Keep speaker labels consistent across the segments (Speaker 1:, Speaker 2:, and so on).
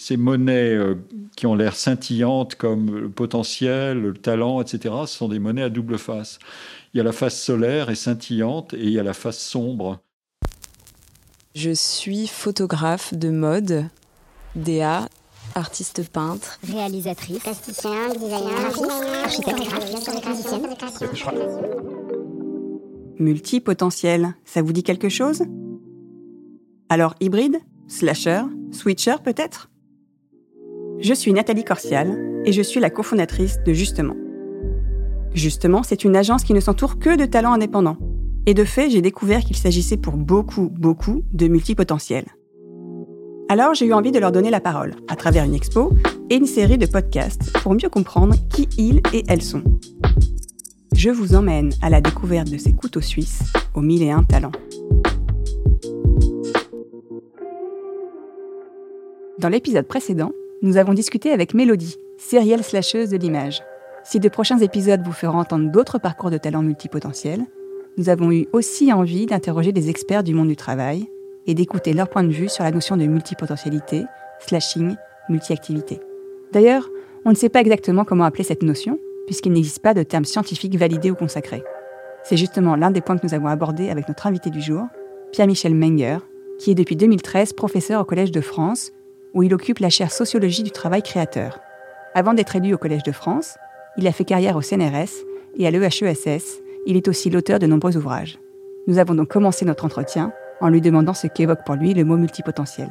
Speaker 1: Ces monnaies euh, qui ont l'air scintillantes comme le potentiel, le talent, etc., ce sont des monnaies à double face. Il y a la face solaire et scintillante et il y a la face sombre.
Speaker 2: Je suis photographe de mode, DA, artiste peintre,
Speaker 3: réalisatrice, plasticien, designer, architecte,
Speaker 4: Multipotentiel, ça vous dit quelque chose? Alors hybride Slasher Switcher peut-être? Je suis Nathalie Corsial et je suis la cofondatrice de Justement. Justement, c'est une agence qui ne s'entoure que de talents indépendants. Et de fait, j'ai découvert qu'il s'agissait pour beaucoup, beaucoup de multipotentiels. Alors j'ai eu envie de leur donner la parole à travers une expo et une série de podcasts pour mieux comprendre qui ils et elles sont. Je vous emmène à la découverte de ces couteaux suisses aux mille et un talents. Dans l'épisode précédent, nous avons discuté avec Mélodie, sérielle slasheuse de l'image. Si de prochains épisodes vous feront entendre d'autres parcours de talents multipotentiels, nous avons eu aussi envie d'interroger des experts du monde du travail et d'écouter leur point de vue sur la notion de multipotentialité, slashing, multiactivité. D'ailleurs, on ne sait pas exactement comment appeler cette notion, puisqu'il n'existe pas de terme scientifique validé ou consacré. C'est justement l'un des points que nous avons abordés avec notre invité du jour, Pierre-Michel Menger, qui est depuis 2013 professeur au Collège de France où il occupe la chaire Sociologie du travail créateur. Avant d'être élu au Collège de France, il a fait carrière au CNRS et à l'EHESS. Il est aussi l'auteur de nombreux ouvrages. Nous avons donc commencé notre entretien en lui demandant ce qu'évoque pour lui le mot multipotentiel.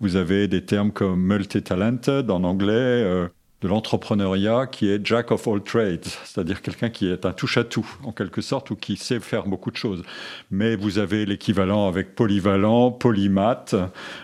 Speaker 1: Vous avez des termes comme multi-talented en anglais, euh, de l'entrepreneuriat qui est Jack of all trades, c'est-à-dire quelqu'un qui est un touche-à-tout en quelque sorte ou qui sait faire beaucoup de choses. Mais vous avez l'équivalent avec polyvalent, polymath,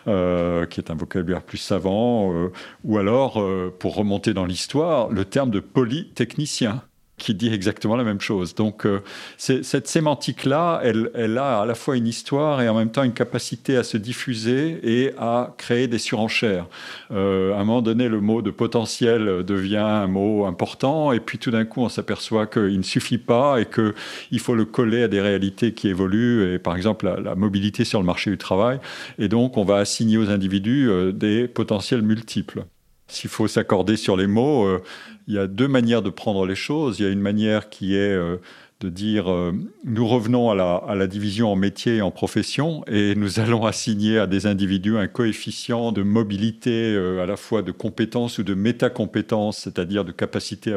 Speaker 1: euh, qui est un vocabulaire plus savant, euh, ou alors, euh, pour remonter dans l'histoire, le terme de polytechnicien qui dit exactement la même chose. Donc euh, cette sémantique-là, elle, a à la fois une histoire et en même temps une capacité à se diffuser et à créer des surenchères. Euh, à un moment donné, le mot de potentiel devient un mot important et puis tout d'un coup, on s'aperçoit qu'il ne suffit pas et qu'il faut le coller à des réalités qui évoluent, et par exemple la, la, mobilité sur le marché du travail. Et donc, on va assigner aux individus euh, des potentiels multiples. S'il faut s'accorder sur les mots, euh, il y a deux manières de prendre les choses. Il y a une manière qui est euh, de dire euh, nous revenons à la, à la, division en métier et en profession et nous allons assigner à des individus un coefficient de mobilité euh, à la fois de compétences ou de métacompétences, c'est-à-dire de capacité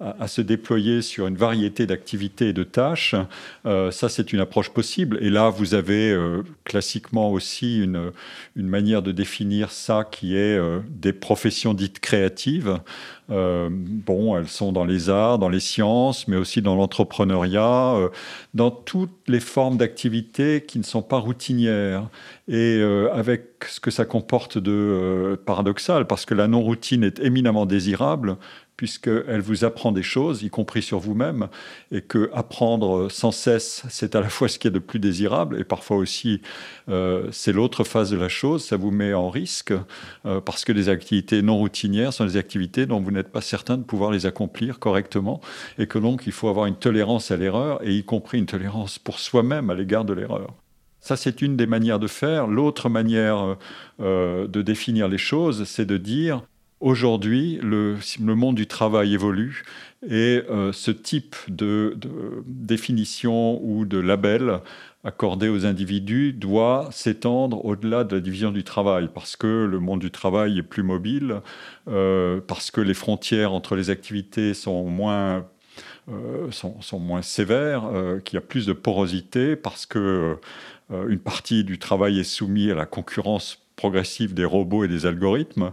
Speaker 1: à, à, se déployer sur une variété d'activités et de tâches. Euh, ça, c'est une approche possible. Et là, vous avez classiquement aussi une, une, manière de définir ça qui est des professions dites créatives. Euh, bon, elles sont dans les arts, dans les sciences, mais aussi dans l'entrepreneuriat, euh, dans toutes les formes d'activités qui ne sont pas routinières. Et euh, avec ce que ça comporte de paradoxal, parce que la non-routine est éminemment désirable, puisqu'elle vous apprend des choses, y compris sur vous-même, et que apprendre sans cesse, c'est à la fois ce qui est de plus désirable, et parfois aussi euh, c'est l'autre phase de la chose, ça vous met en risque, euh, parce que les activités non routinières sont des activités dont vous n'êtes pas certain de pouvoir les accomplir correctement, et que donc il faut avoir une tolérance à l'erreur, et y compris une tolérance pour soi-même à l'égard de l'erreur. Ça, c'est une des manières de faire. L'autre manière euh, de définir les choses, c'est de dire Aujourd'hui, le, monde du travail évolue et euh, ce type de, définition ou de label accordé aux individus doit s'étendre au-delà de la division du travail, parce que le monde du travail est plus mobile, euh, parce que les frontières entre les activités sont moins, euh, sévères, qu'il y a plus de porosité, parce que une partie du travail est soumise à la concurrence progressive des robots et des algorithmes,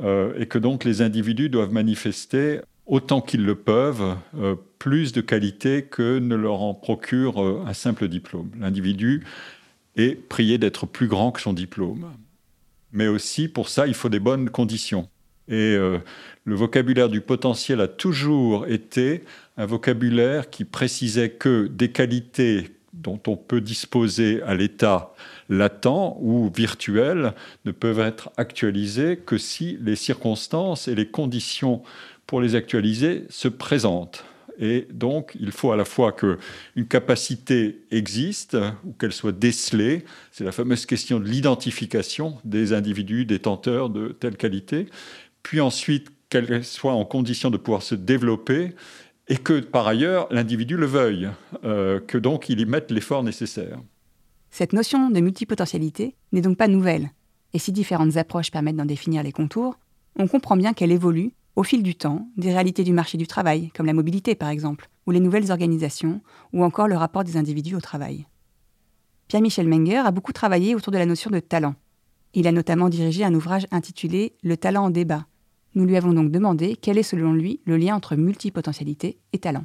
Speaker 1: euh, et que donc les individus doivent manifester autant qu'ils le peuvent, euh, plus de qualité que ne leur en procure euh, un simple diplôme. L'individu est prié d'être plus grand que son diplôme. Mais aussi, pour ça, il faut des bonnes conditions. Et le vocabulaire du potentiel a toujours été un vocabulaire qui précisait que des qualités dont on peut disposer à l'état latent ou virtuel ne peuvent être actualisés que si les circonstances et les conditions pour les actualiser se présentent. Et donc, il faut à la fois qu'une capacité existe ou qu'elle soit décelée. C'est la fameuse question de l'identification des individus détenteurs de telle qualité. Puis ensuite, qu'elle soit en condition de pouvoir se développer et que par ailleurs l'individu le veuille, euh, que donc il y mette l'effort nécessaire.
Speaker 4: Cette notion de multipotentialité n'est donc pas nouvelle, et si différentes approches permettent d'en définir les contours, on comprend bien qu'elle évolue au fil du temps des réalités du marché du travail, comme la mobilité par exemple, ou les nouvelles organisations, ou encore le rapport des individus au travail. Pierre-Michel Menger a beaucoup travaillé autour de la notion de talent. Il a notamment dirigé un ouvrage intitulé Le talent en débat. Nous lui avons donc demandé quel est selon lui le lien entre multipotentialité et talent.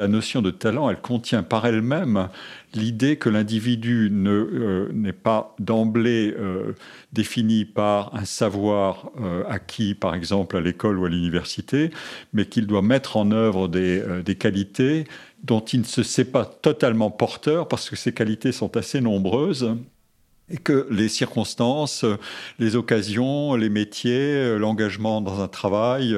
Speaker 1: La notion de talent, elle contient par elle-même l'idée que l'individu euh, n'est pas d'emblée euh, défini par un savoir euh, acquis, par exemple, à l'école ou à l'université, mais qu'il doit mettre en œuvre des, des qualités dont il ne se sait pas totalement porteur, parce que ces qualités sont assez nombreuses et que les circonstances, les occasions, les métiers, l'engagement dans un travail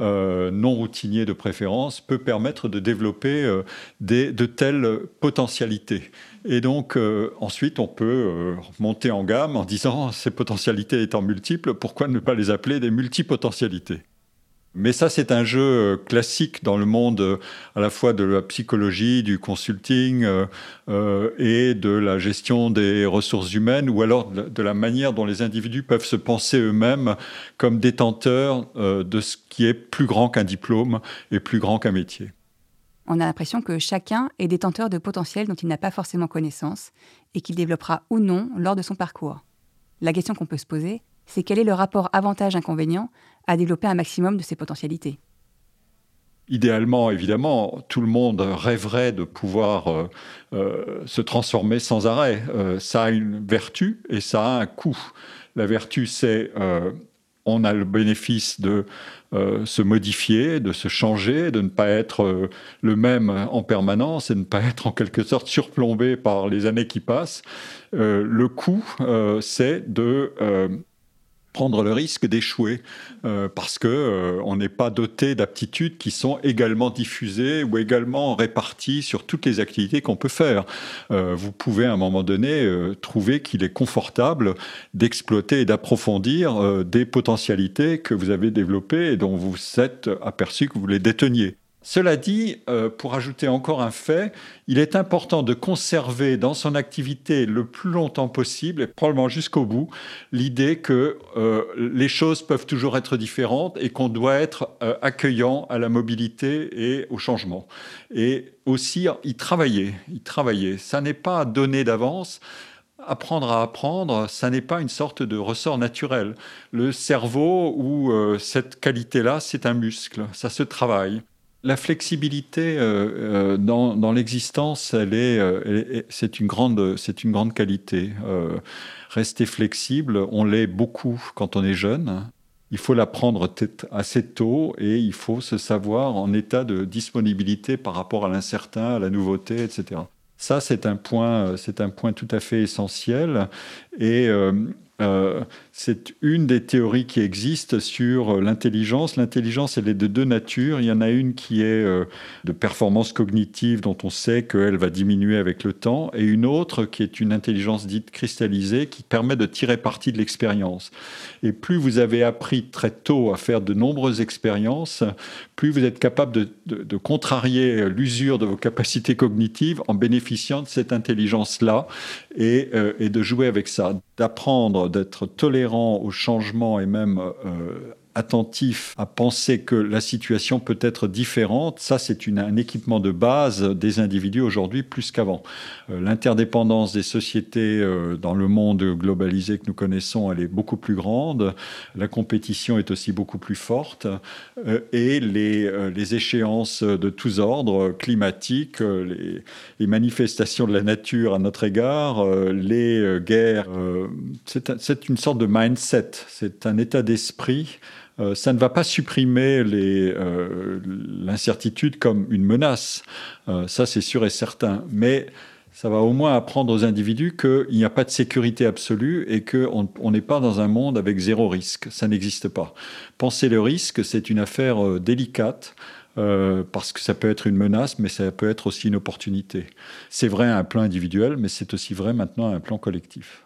Speaker 1: euh, non routinier de préférence peut permettre de développer euh, de telles potentialités. Et donc euh, ensuite, on peut monter en gamme en disant ces potentialités étant multiples, pourquoi ne pas les appeler des multipotentialités? Mais ça, c'est un jeu euh, classique dans le monde euh, à la fois de la psychologie, du consulting euh, et de la gestion des ressources humaines, ou alors de la manière dont les individus peuvent se penser eux-mêmes comme détenteurs de ce qui est plus grand qu'un diplôme et plus grand qu'un métier.
Speaker 4: On a l'impression que chacun est détenteur de potentiel dont il n'a pas forcément connaissance et qu'il développera ou non lors de son parcours. La question qu'on peut se poser, c'est quel est le rapport avantage-inconvénient à développer un maximum de ses potentialités.
Speaker 1: Idéalement, évidemment, tout le monde rêverait de pouvoir euh, euh, se transformer sans arrêt. Euh, ça a une vertu et ça a un coût. La vertu, c'est on a le bénéfice de se modifier, de se changer, de ne pas être le même en permanence et de ne pas être en quelque sorte surplombé par les années qui passent. le coût, c'est de prendre le risque d'échouer euh, parce que euh, on n'est pas doté d'aptitudes qui sont également diffusées ou également réparties sur toutes les activités qu'on peut faire. Euh, vous pouvez à un moment donné trouver qu'il est confortable d'exploiter et d'approfondir des potentialités que vous avez développées et dont vous êtes aperçu que vous les déteniez. Cela dit, euh, pour ajouter encore un fait, il est important de conserver dans son activité le plus longtemps possible, et probablement jusqu'au bout, l'idée que euh, les choses peuvent toujours être différentes et qu'on doit être euh, accueillant à la mobilité et au changement. Et aussi y travailler, y travailler. Ça n'est pas donné d'avance apprendre à apprendre, ça n'est pas une sorte de ressort naturel. Le cerveau ou cette qualité-là, c'est un muscle, ça se travaille. La flexibilité euh, euh, dans, l'existence, euh, c'est une grande, qualité. rester flexible, on l'est beaucoup quand on est jeune. Il faut l'apprendre assez tôt et il faut se savoir en état de disponibilité par rapport à l'incertain, à la nouveauté, etc. Ça, c'est un point, c'est un point tout à fait essentiel. Et c'est une des théories qui existent sur l'intelligence. L'intelligence, elle est de deux natures. Il y en a une qui est euh, de performance cognitive, dont on sait qu'elle va diminuer avec le temps, et une autre qui est une intelligence dite cristallisée, qui permet de tirer parti de l'expérience. Et plus vous avez appris très tôt à faire de nombreuses expériences, plus vous êtes capable de, contrarier l'usure de vos capacités cognitives en bénéficiant de cette intelligence-là et, euh, et de jouer avec ça, d'apprendre, d'être tolérant au changement et même euh, attentif à penser que la situation peut être différente, ça c'est un équipement de base des individus aujourd'hui plus qu'avant. Euh, l'interdépendance des sociétés euh, dans le monde globalisé que nous connaissons, elle est beaucoup plus grande, la compétition est aussi beaucoup plus forte. Euh, et les, les, échéances de tous ordres, climatiques, les, les, manifestations de la nature à notre égard, les guerres, c'est une sorte de mindset, c'est un état d'esprit euh, ça ne va pas supprimer euh, l'incertitude comme une menace, euh, ça c'est sûr et certain, mais ça va au moins apprendre aux individus qu'il n'y a pas de sécurité absolue et qu'on n'est pas dans un monde avec zéro risque. Ça n'existe pas. Penser le risque, c'est une affaire délicate. parce que ça peut être une menace, mais ça peut être aussi une opportunité. C'est vrai à un plan individuel, mais c'est aussi vrai maintenant à un plan collectif.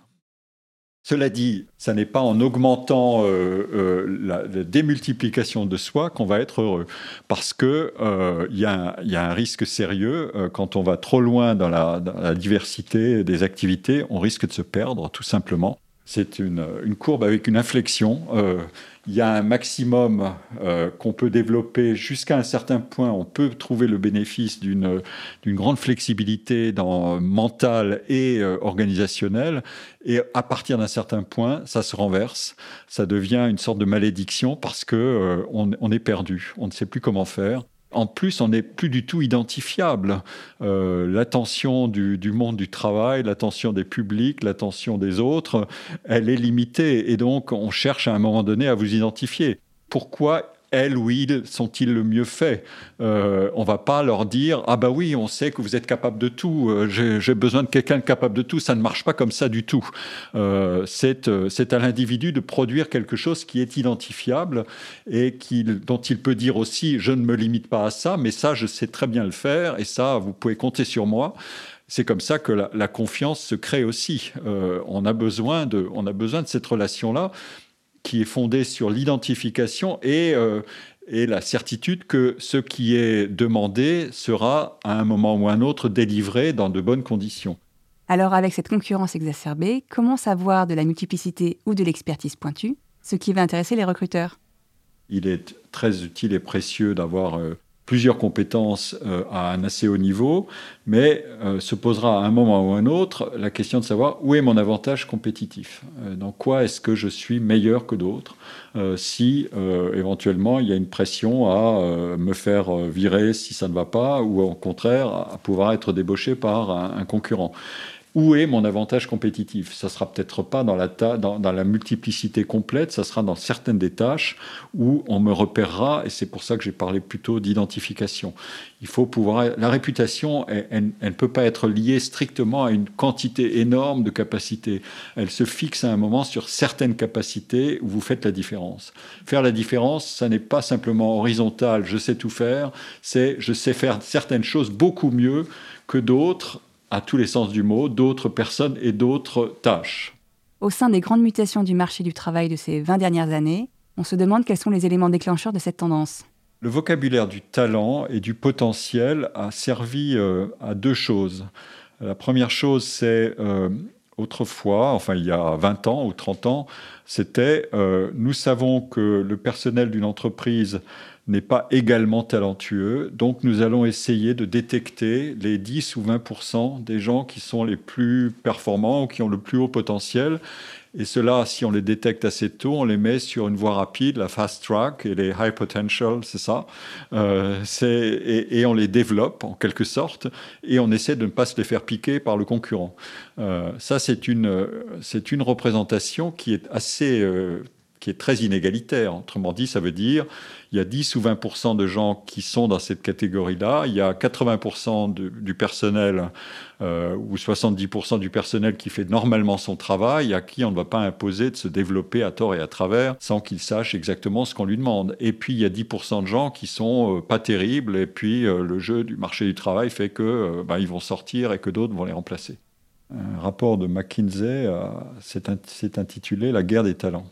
Speaker 1: Cela dit, ça n'est pas en augmentant euh, euh, la, démultiplication de soi qu'on va être heureux, parce que euh, il y, a un risque sérieux quand on va trop loin dans la, diversité des activités, on risque de se perdre tout simplement. C'est une, une, courbe avec une inflexion il y a un maximum euh, qu'on peut développer jusqu'à un certain point. On peut trouver le bénéfice d'une grande flexibilité dans, mentale et euh, organisationnelle. Et à partir d'un certain point, ça se renverse. Ça devient une sorte de malédiction parce que euh, on est perdu. On ne sait plus comment faire. En plus, on n'est plus du tout identifiable. Euh, l'attention du, monde du travail, l'attention des publics, l'attention des autres, elle est limitée. Et donc, on cherche à un moment donné à vous identifier. Pourquoi elles ou ils sont-ils le mieux fait euh, On va pas leur dire ah bah oui, on sait que vous êtes capable de tout. Euh, j'ai besoin de quelqu'un capable de tout. Ça ne marche pas comme ça du tout. Euh, euh, c'est à l'individu de produire quelque chose qui est identifiable et qui, dont il peut dire aussi je ne me limite pas à ça, mais ça je sais très bien le faire et ça vous pouvez compter sur moi c'est comme ça que la, confiance se crée aussi. On, a besoin de, on a besoin de cette relation-là qui est fondée sur l'identification et, euh, et la certitude que ce qui est demandé sera à un moment ou un autre délivré dans de bonnes conditions.
Speaker 4: Alors avec cette concurrence exacerbée, comment savoir de la multiplicité ou de l'expertise pointue, ce qui va intéresser les recruteurs?
Speaker 1: Il est très utile et précieux d'avoir euh, plusieurs compétences euh, à un assez haut niveau, mais euh, se posera à un moment ou à un autre la question de savoir où est mon avantage compétitif, euh, dans quoi est-ce que je suis meilleur que d'autres, si éventuellement il y a une pression à me faire virer si ça ne va pas, ou au contraire à pouvoir être débauché par un concurrent où est mon avantage compétitif Ça sera peut-être pas dans la, dans, la, multiplicité complète, ça sera dans certaines des tâches où on me repérera, et c'est pour ça que j'ai parlé plutôt d'identification. Il faut pouvoir. La réputation, elle, ne peut pas être liée strictement à une quantité énorme de capacités. Elle se fixe à un moment sur certaines capacités où vous faites la différence. Faire la différence, ça n'est pas simplement horizontal, je sais tout faire, c'est je sais faire certaines choses beaucoup mieux que d'autres à tous les sens du mot, d'autres personnes et d'autres tâches.
Speaker 4: Au sein des grandes mutations du marché du travail de ces 20 dernières années, on se demande quels sont les éléments déclencheurs de cette tendance.
Speaker 1: Le vocabulaire du talent et du potentiel a servi euh, à deux choses. La première chose, c'est euh, autrefois, enfin il y a 20 ans ou 30 ans, c'était euh, nous savons que le personnel d'une entreprise n'est pas également talentueux. Donc nous allons essayer de détecter les 10 ou 20% des gens qui sont les plus performants ou qui ont le plus haut potentiel. Et cela, si on les détecte assez tôt, on les met sur une voie rapide, la fast track et les high potential, c'est ça. Euh, et, on les développe en quelque sorte, et on essaie de ne pas se les faire piquer par le concurrent. Euh, ça, c'est une, une représentation qui est assez euh, qui est très inégalitaire. Autrement dit, ça veut dire il y a 10 ou 20% de gens qui sont dans cette catégorie-là, il y a 80% du personnel euh, ou 70% du personnel qui fait normalement son travail, à qui on ne va pas imposer de se développer à tort et à travers sans qu'il sache exactement ce qu'on lui demande. Et puis il y a 10% de gens qui sont euh, pas terribles, et puis euh, le jeu du marché du travail fait que ben, ils vont sortir et que d'autres vont les remplacer. Un rapport de McKinsey s'est intitulé La guerre des talents.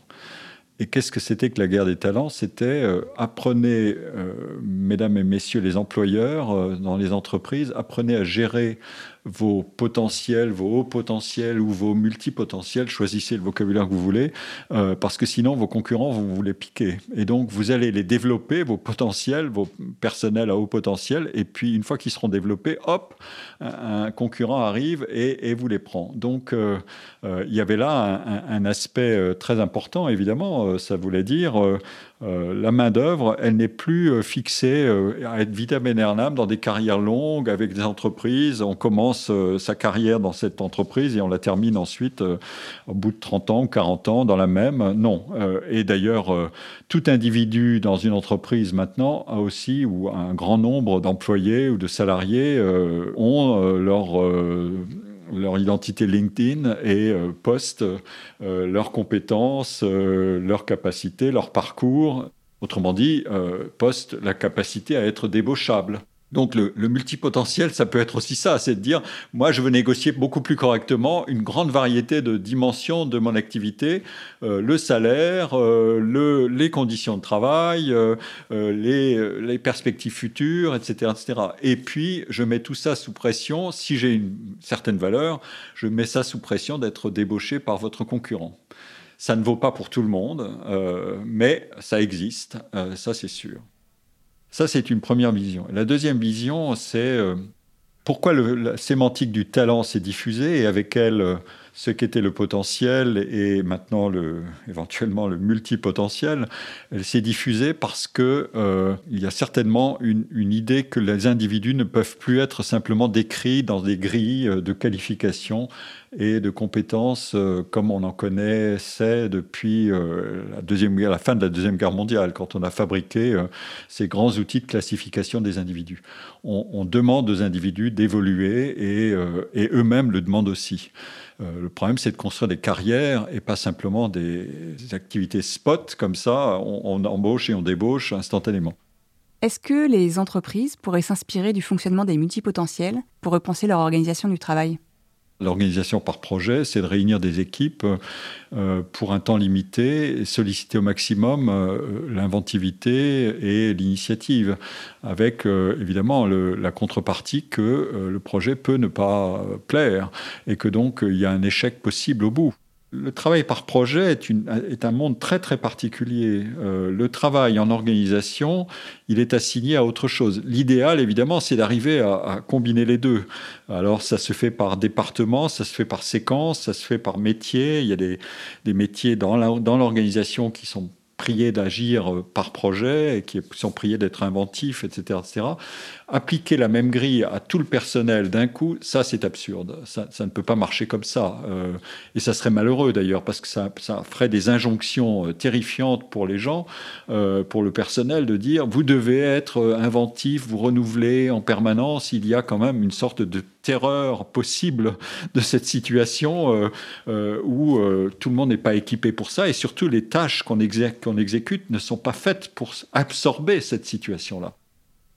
Speaker 1: Et qu'est-ce que c'était que la guerre des talents? C'était euh, apprenez, euh, mesdames et messieurs les employeurs euh, dans les entreprises, apprenez à gérer vos potentiels, vos hauts potentiels ou vos multipotentiels, choisissez le vocabulaire que vous voulez, euh, parce que sinon vos concurrents vous les piquer. Et donc vous allez les développer, vos potentiels, vos personnels à haut potentiel, et puis une fois qu'ils seront développés, hop, un, concurrent arrive et, vous les prend. Donc euh, euh, il y avait là un, aspect très important, évidemment, ça voulait dire la main-d'œuvre, elle n'est plus fixée à être vitam aeternam dans des carrières longues avec des entreprises. On commence sa carrière dans cette entreprise et on la termine ensuite au bout de 30 ans ou 40 ans dans la même. Non. et d'ailleurs, tout individu dans une entreprise maintenant a aussi, ou un grand nombre d'employés ou de salariés ont leur leur identité LinkedIn et euh, postent euh, leurs compétences, euh, leurs capacités, leur parcours. Autrement dit, poste la capacité à être débauchable. Donc le, multipotentiel, ça peut être aussi ça, c'est de dire, moi je veux négocier beaucoup plus correctement une grande variété de dimensions de mon activité, euh, le salaire, euh, les conditions de travail, euh, les, perspectives futures, etc., etc. Et puis je mets tout ça sous pression, si j'ai une certaine valeur, je mets ça sous pression d'être débauché par votre concurrent. Ça ne vaut pas pour tout le monde, mais ça existe, ça c'est sûr. Ça, c'est une première vision. La deuxième vision, c'est euh, pourquoi la sémantique du talent s'est diffusée et avec elle euh, ce qu'était le potentiel et maintenant le, éventuellement le multipotentiel, elle s'est diffusée parce que euh, il y a certainement une, idée que les individus ne peuvent plus être simplement décrits dans des grilles de qualification et de compétences euh, comme on en connaissait depuis euh, la, deuxième, la fin de la Deuxième Guerre mondiale, quand on a fabriqué euh, ces grands outils de classification des individus. On, demande aux individus d'évoluer et eux-mêmes le demandent aussi. Le problème, c'est de construire des carrières et pas simplement des, activités spot comme ça. On, on embauche et on débauche instantanément.
Speaker 4: Est-ce que les entreprises pourraient s'inspirer du fonctionnement des multipotentiels pour repenser leur organisation du travail?
Speaker 1: L'organisation par projet, c'est de réunir des équipes euh, pour un temps limité solliciter au maximum euh, l'inventivité et l'initiative, avec euh, évidemment la contrepartie que le projet peut ne pas plaire et que donc il y a un échec possible au bout. Le travail par projet est, un monde très très particulier. Euh, le travail en organisation, il est assigné à autre chose. L'idéal, évidemment, c'est d'arriver à, combiner les deux. Alors, ça se fait par département, ça se fait par séquence, ça se fait par métier. Il y a des, métiers dans l'organisation qui sont priés d'agir euh, par projet et qui sont priés d'être inventifs, etc., etc. Appliquer la même grille à tout le personnel d'un coup, ça c'est absurde. Ça, ne peut pas marcher comme ça. Euh, et ça serait malheureux d'ailleurs parce que ça, ça, ferait des injonctions euh, terrifiantes pour les gens, pour le personnel, de dire vous devez être inventif, vous renouveler en permanence. Il y a quand même une sorte de terreur possible de cette situation où tout le monde n'est pas équipé pour ça et surtout les tâches qu'on exécute ne sont pas faites pour absorber cette situation-là.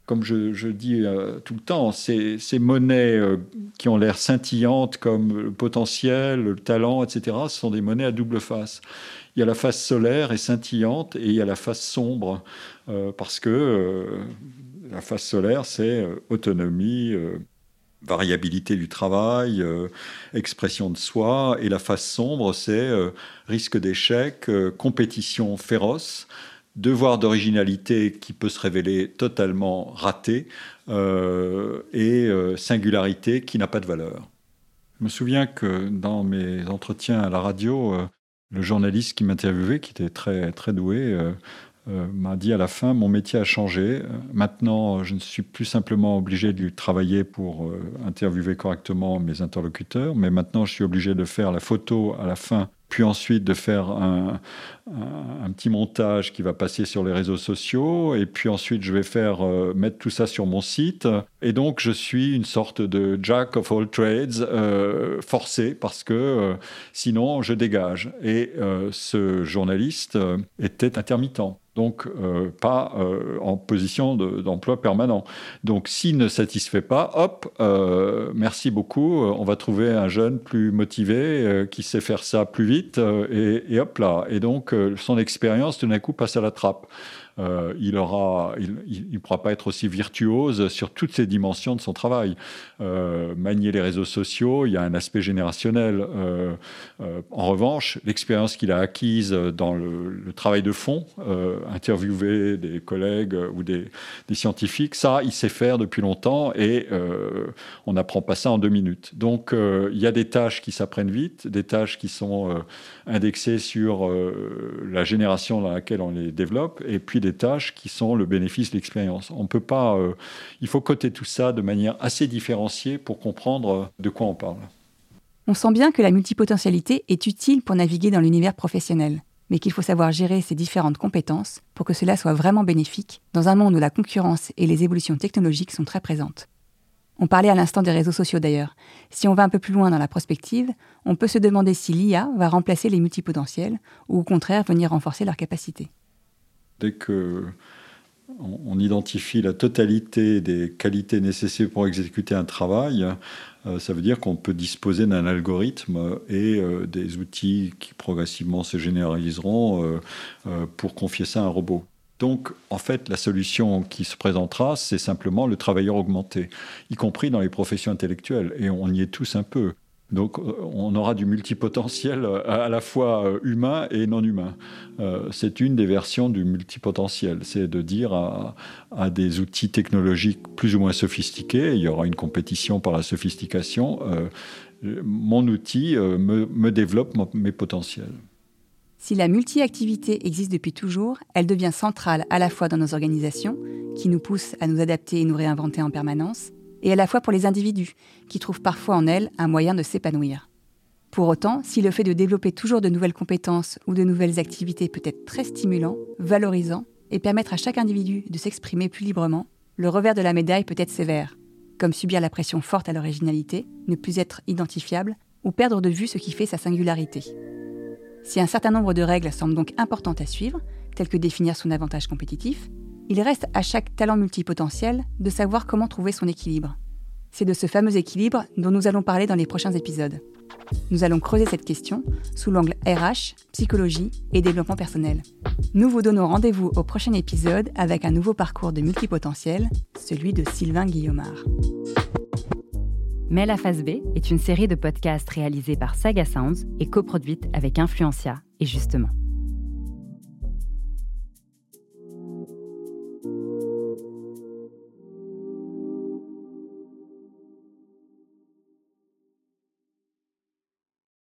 Speaker 1: Comme je, dis euh, tout le temps, ces, monnaies euh, qui ont l'air scintillantes comme le potentiel, le talent, etc., ce sont des monnaies à double face. Il y a la face solaire et scintillante et il y a la face sombre, euh, parce que la face solaire, c'est autonomie, variabilité du travail, euh, expression de soi, et la face sombre, c'est euh, risque d'échec, euh, compétition féroce, devoir d'originalité qui peut se révéler totalement raté, et singularité qui n'a pas de valeur. Je me souviens que dans mes entretiens à la radio, le journaliste qui m'interviewait, qui était très, très doué, m'a dit à la fin, mon métier a changé. Maintenant, je ne suis plus simplement obligé de travailler pour euh, interviewer correctement mes interlocuteurs, mais maintenant, je suis obligé de faire la photo à la fin puis ensuite de faire un, petit montage qui va passer sur les réseaux sociaux, et puis ensuite je vais faire euh, mettre tout ça sur mon site. Et donc je suis une sorte de jack of all trades forcé parce que sinon je dégage. Et ce journaliste était intermittent donc euh, pas euh, en position d'emploi permanent. Donc s'il ne satisfait pas, hop, euh, merci beaucoup, on va trouver un jeune plus motivé qui sait faire ça plus vite et, et, hop là. Et donc son expérience tout d'un coup passe à la trappe. Euh, il ne pourra pas être aussi virtuose sur toutes ces dimensions de son travail. Euh, manier les réseaux sociaux, il y a un aspect générationnel. Euh, en revanche, l'expérience qu'il a acquise dans le, travail de fond, interviewer des collègues ou des, scientifiques, ça, il sait faire depuis longtemps et on n'apprend pas ça en deux minutes. Donc, il y a des tâches qui s'apprennent vite, des tâches qui sont indexées sur la génération dans laquelle on les développe, et puis des tâches qui sont le bénéfice de l'expérience. On peut pas, euh, il faut coter tout ça de manière assez différenciée pour comprendre euh, de quoi on parle.
Speaker 4: On sent bien que la multipotentialité est utile pour naviguer dans l'univers professionnel, mais qu'il faut savoir gérer ces différentes compétences pour que cela soit vraiment bénéfique dans un monde où la concurrence et les évolutions technologiques sont très présentes. On parlait à l'instant des réseaux sociaux d'ailleurs. Si on va un peu plus loin dans la prospective, on peut se demander si l'IA va remplacer les multipotentiels ou au contraire venir renforcer leurs capacités.
Speaker 1: Dès que on, identifie la totalité des qualités nécessaires pour exécuter un travail, euh, ça veut dire qu'on peut disposer d'un algorithme et euh, des outils qui progressivement se généraliseront euh, pour confier ça à un robot. Donc, en fait, la solution qui se présentera, c'est simplement le travailleur augmenté, y compris dans les professions intellectuelles. Et on y est tous un peu. Donc euh, on aura du multipotentiel euh, à la fois euh, humain et non humain. c'est une des versions du multipotentiel, c'est de dire à, des outils technologiques plus ou moins sophistiqués, il y aura une compétition par la sophistication, mon outil me, développe mes potentiels.
Speaker 4: Si la multi-activité existe depuis toujours, elle devient centrale à la fois dans nos organisations, qui nous poussent à nous adapter et nous réinventer en permanence, et à la fois pour les individus, qui trouvent parfois en elle un moyen de s'épanouir. Pour autant, si le fait de développer toujours de nouvelles compétences ou de nouvelles activités peut être très stimulant, valorisant et permettre à chaque individu de s'exprimer plus librement, le revers de la médaille peut être sévère, comme subir la pression forte à l'originalité, ne plus être identifiable ou perdre de vue ce qui fait sa singularité. Si un certain nombre de règles semblent donc importantes à suivre, telles que définir son avantage compétitif, il reste à chaque talent multipotentiel de savoir comment trouver son équilibre. C'est de ce fameux équilibre dont nous allons parler dans les prochains épisodes. Nous allons creuser cette question sous l'angle RH, psychologie et développement personnel. Nous vous donnons rendez-vous au prochain épisode avec un nouveau parcours de multipotentiel, celui de Sylvain Guillaumard.
Speaker 5: Mais la phase B est une série de podcasts réalisés par Saga Sounds et coproduite avec Influencia et Justement.